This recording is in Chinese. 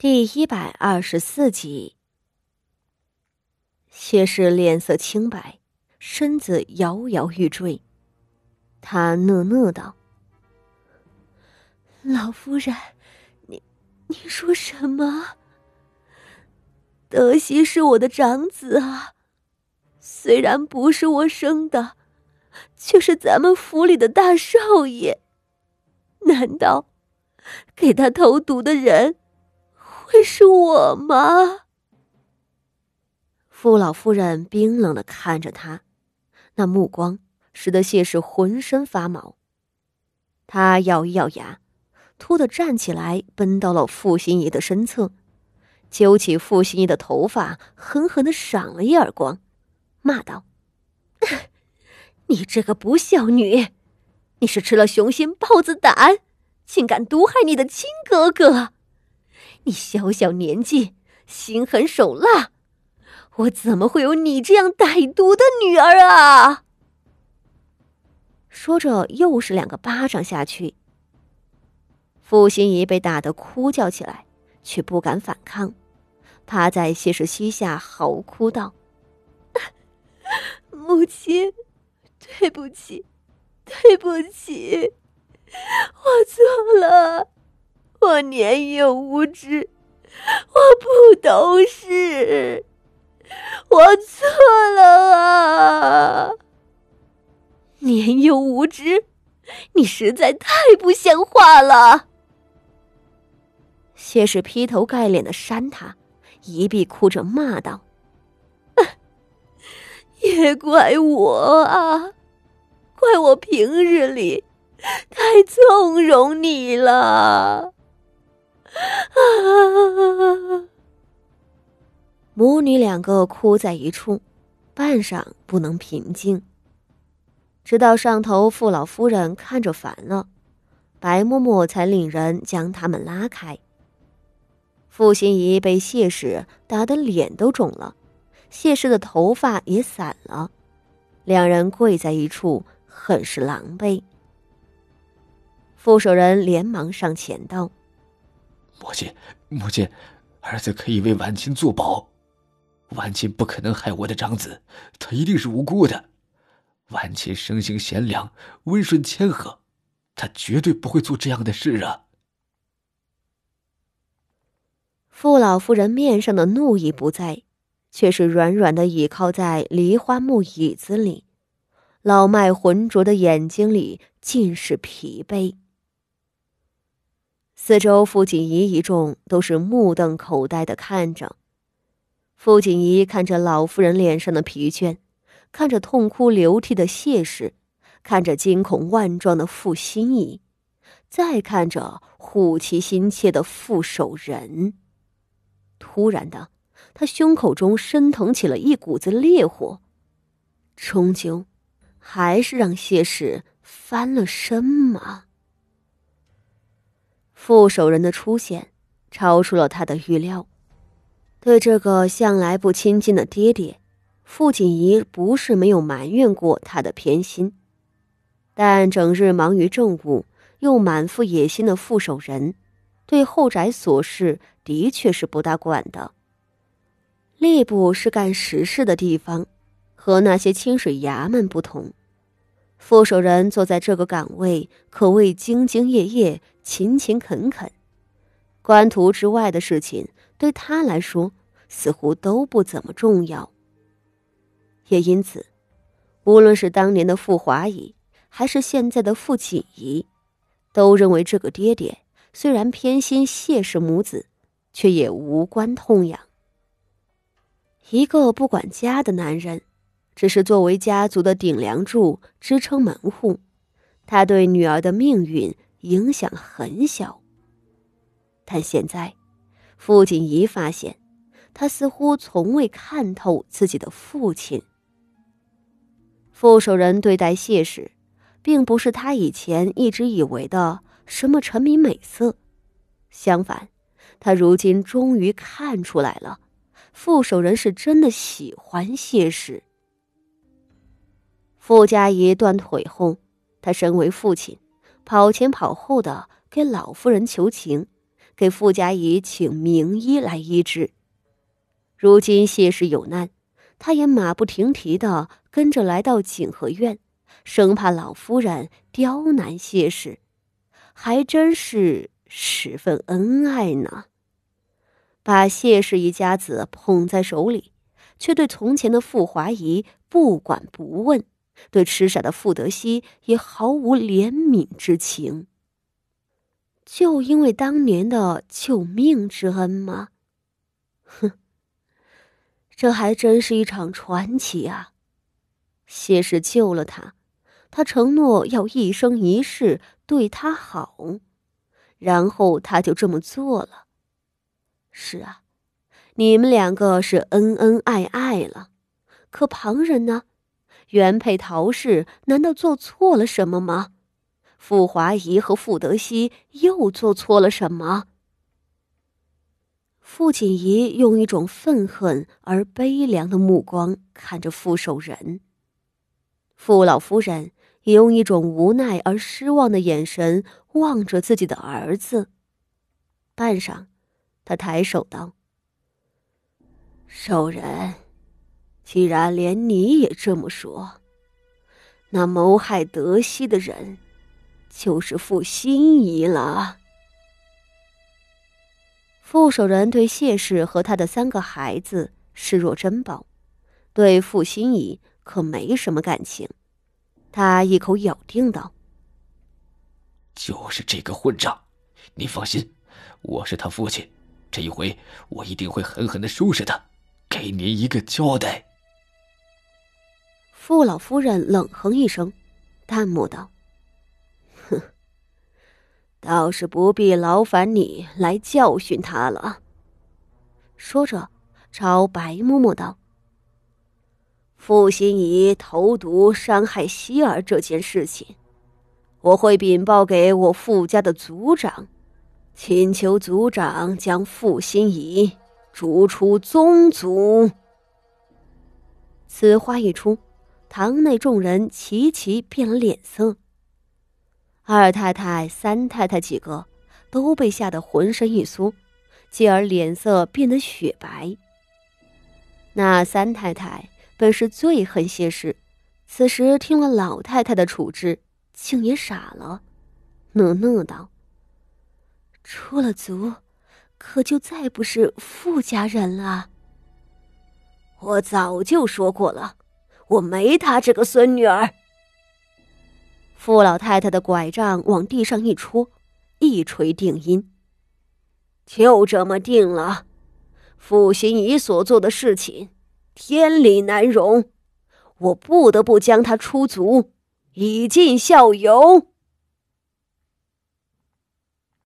第一百二十四集，谢氏脸色清白，身子摇摇欲坠。他讷讷道：“老夫人，你你说什么？德熙是我的长子啊，虽然不是我生的，却是咱们府里的大少爷。难道给他投毒的人？”会是我吗？傅老夫人冰冷的看着他，那目光使得谢氏浑身发毛。他咬一咬牙，突的站起来，奔到了傅心怡的身侧，揪起傅心怡的头发，狠狠的赏了一耳光，骂道：“ 你这个不孝女，你是吃了雄心豹子胆，竟敢毒害你的亲哥哥！”你小小年纪，心狠手辣，我怎么会有你这样歹毒的女儿啊？说着，又是两个巴掌下去。傅心怡被打得哭叫起来，却不敢反抗，趴在谢氏膝下嚎哭道：“ 母亲，对不起，对不起，我错了。”我年幼无知，我不懂事，我错了啊！年幼无知，你实在太不像话了！谢氏劈头盖脸的扇他，一臂哭着骂道：“也怪我啊，怪我平日里太纵容你了。” 母女两个哭在一处，半晌不能平静。直到上头傅老夫人看着烦了，白嬷嬷才领人将他们拉开。傅心怡被谢氏打得脸都肿了，谢氏的头发也散了，两人跪在一处，很是狼狈。傅守仁连忙上前道。母亲，母亲，儿子可以为婉清作保。婉清不可能害我的长子，他一定是无辜的。婉清生性贤良，温顺谦和，他绝对不会做这样的事啊！傅老夫人面上的怒意不在，却是软软的倚靠在梨花木椅子里，老迈浑浊的眼睛里尽是疲惫。四周，傅锦仪一众都是目瞪口呆的看着。傅锦仪看着老夫人脸上的疲倦，看着痛哭流涕的谢氏，看着惊恐万状的傅心怡，再看着护其心切的傅守仁。突然的，他胸口中升腾起了一股子烈火，终究还是让谢氏翻了身吗？傅守仁的出现，超出了他的预料。对这个向来不亲近的爹爹，傅锦仪不是没有埋怨过他的偏心，但整日忙于政务，又满腹野心的傅守仁，对后宅琐事的确是不大管的。吏部是干实事的地方，和那些清水衙门不同。傅守仁坐在这个岗位，可谓兢兢业业、勤勤恳恳。官途之外的事情，对他来说似乎都不怎么重要。也因此，无论是当年的傅华仪，还是现在的傅锦仪，都认为这个爹爹虽然偏心谢氏母子，却也无关痛痒。一个不管家的男人。只是作为家族的顶梁柱，支撑门户，他对女儿的命运影响很小。但现在，傅锦仪发现，他似乎从未看透自己的父亲。傅守仁对待谢氏，并不是他以前一直以为的什么沉迷美色，相反，他如今终于看出来了，傅守仁是真的喜欢谢氏。傅家仪断腿后，他身为父亲，跑前跑后的给老夫人求情，给傅家仪请名医来医治。如今谢氏有难，他也马不停蹄的跟着来到景和院，生怕老夫人刁难谢氏，还真是十分恩爱呢。把谢氏一家子捧在手里，却对从前的傅华仪不管不问，对痴傻的傅德熙也毫无怜悯之情。就因为当年的救命之恩吗？哼！这还真是一场传奇啊！谢氏救了他，他承诺要一生一世对他好，然后他就这么做了。是啊，你们两个是恩恩爱爱了，可旁人呢？原配陶氏难道做错了什么吗？傅华仪和傅德熙又做错了什么？傅锦仪用一种愤恨而悲凉的目光看着傅守仁，傅老夫人也用一种无奈而失望的眼神望着自己的儿子。半晌，他抬手道：“守仁，既然连你也这么说，那谋害德熙的人就是傅心怡了。”傅守仁对谢氏和他的三个孩子视若珍宝，对傅心怡可没什么感情。他一口咬定道：“就是这个混账！你放心，我是他父亲，这一回我一定会狠狠的收拾他，给您一个交代。”傅老夫人冷哼一声，淡漠道。哼 倒是不必劳烦你来教训他了。说着，朝白嬷嬷道：“傅心怡投毒伤害希儿这件事情，我会禀报给我傅家的族长，请求族长将傅心怡逐出宗族。”此话一出，堂内众人齐齐变了脸色。二太太、三太太几个都被吓得浑身一酥，继而脸色变得雪白。那三太太本是最恨谢氏，此时听了老太太的处置，竟也傻了，讷讷道：“出了族，可就再不是富家人了。”我早就说过了，我没她这个孙女儿。傅老太太的拐杖往地上一戳，一锤定音。就这么定了，傅心怡所做的事情，天理难容，我不得不将她出族，以儆效尤。